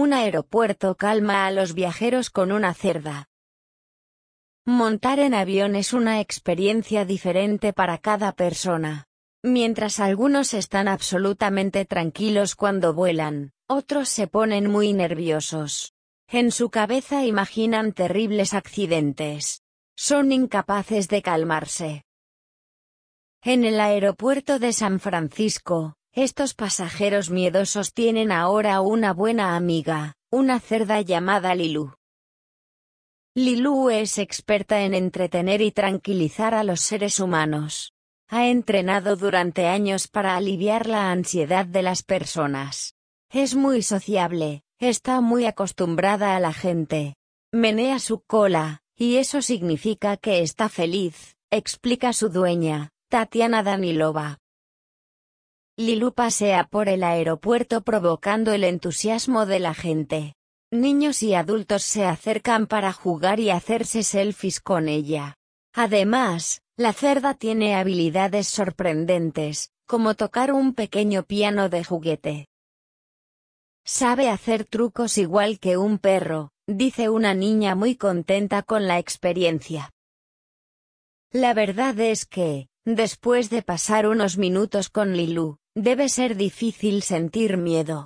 Un aeropuerto calma a los viajeros con una cerda. Montar en avión es una experiencia diferente para cada persona. Mientras algunos están absolutamente tranquilos cuando vuelan, otros se ponen muy nerviosos. En su cabeza imaginan terribles accidentes. Son incapaces de calmarse. En el aeropuerto de San Francisco, estos pasajeros miedosos tienen ahora una buena amiga, una cerda llamada Lilu. Lilu es experta en entretener y tranquilizar a los seres humanos. Ha entrenado durante años para aliviar la ansiedad de las personas. Es muy sociable, está muy acostumbrada a la gente. Menea su cola, y eso significa que está feliz, explica su dueña, Tatiana Danilova. Lilu pasea por el aeropuerto provocando el entusiasmo de la gente. Niños y adultos se acercan para jugar y hacerse selfies con ella. Además, la cerda tiene habilidades sorprendentes, como tocar un pequeño piano de juguete. Sabe hacer trucos igual que un perro, dice una niña muy contenta con la experiencia. La verdad es que, después de pasar unos minutos con Lilu, debe ser difícil sentir miedo.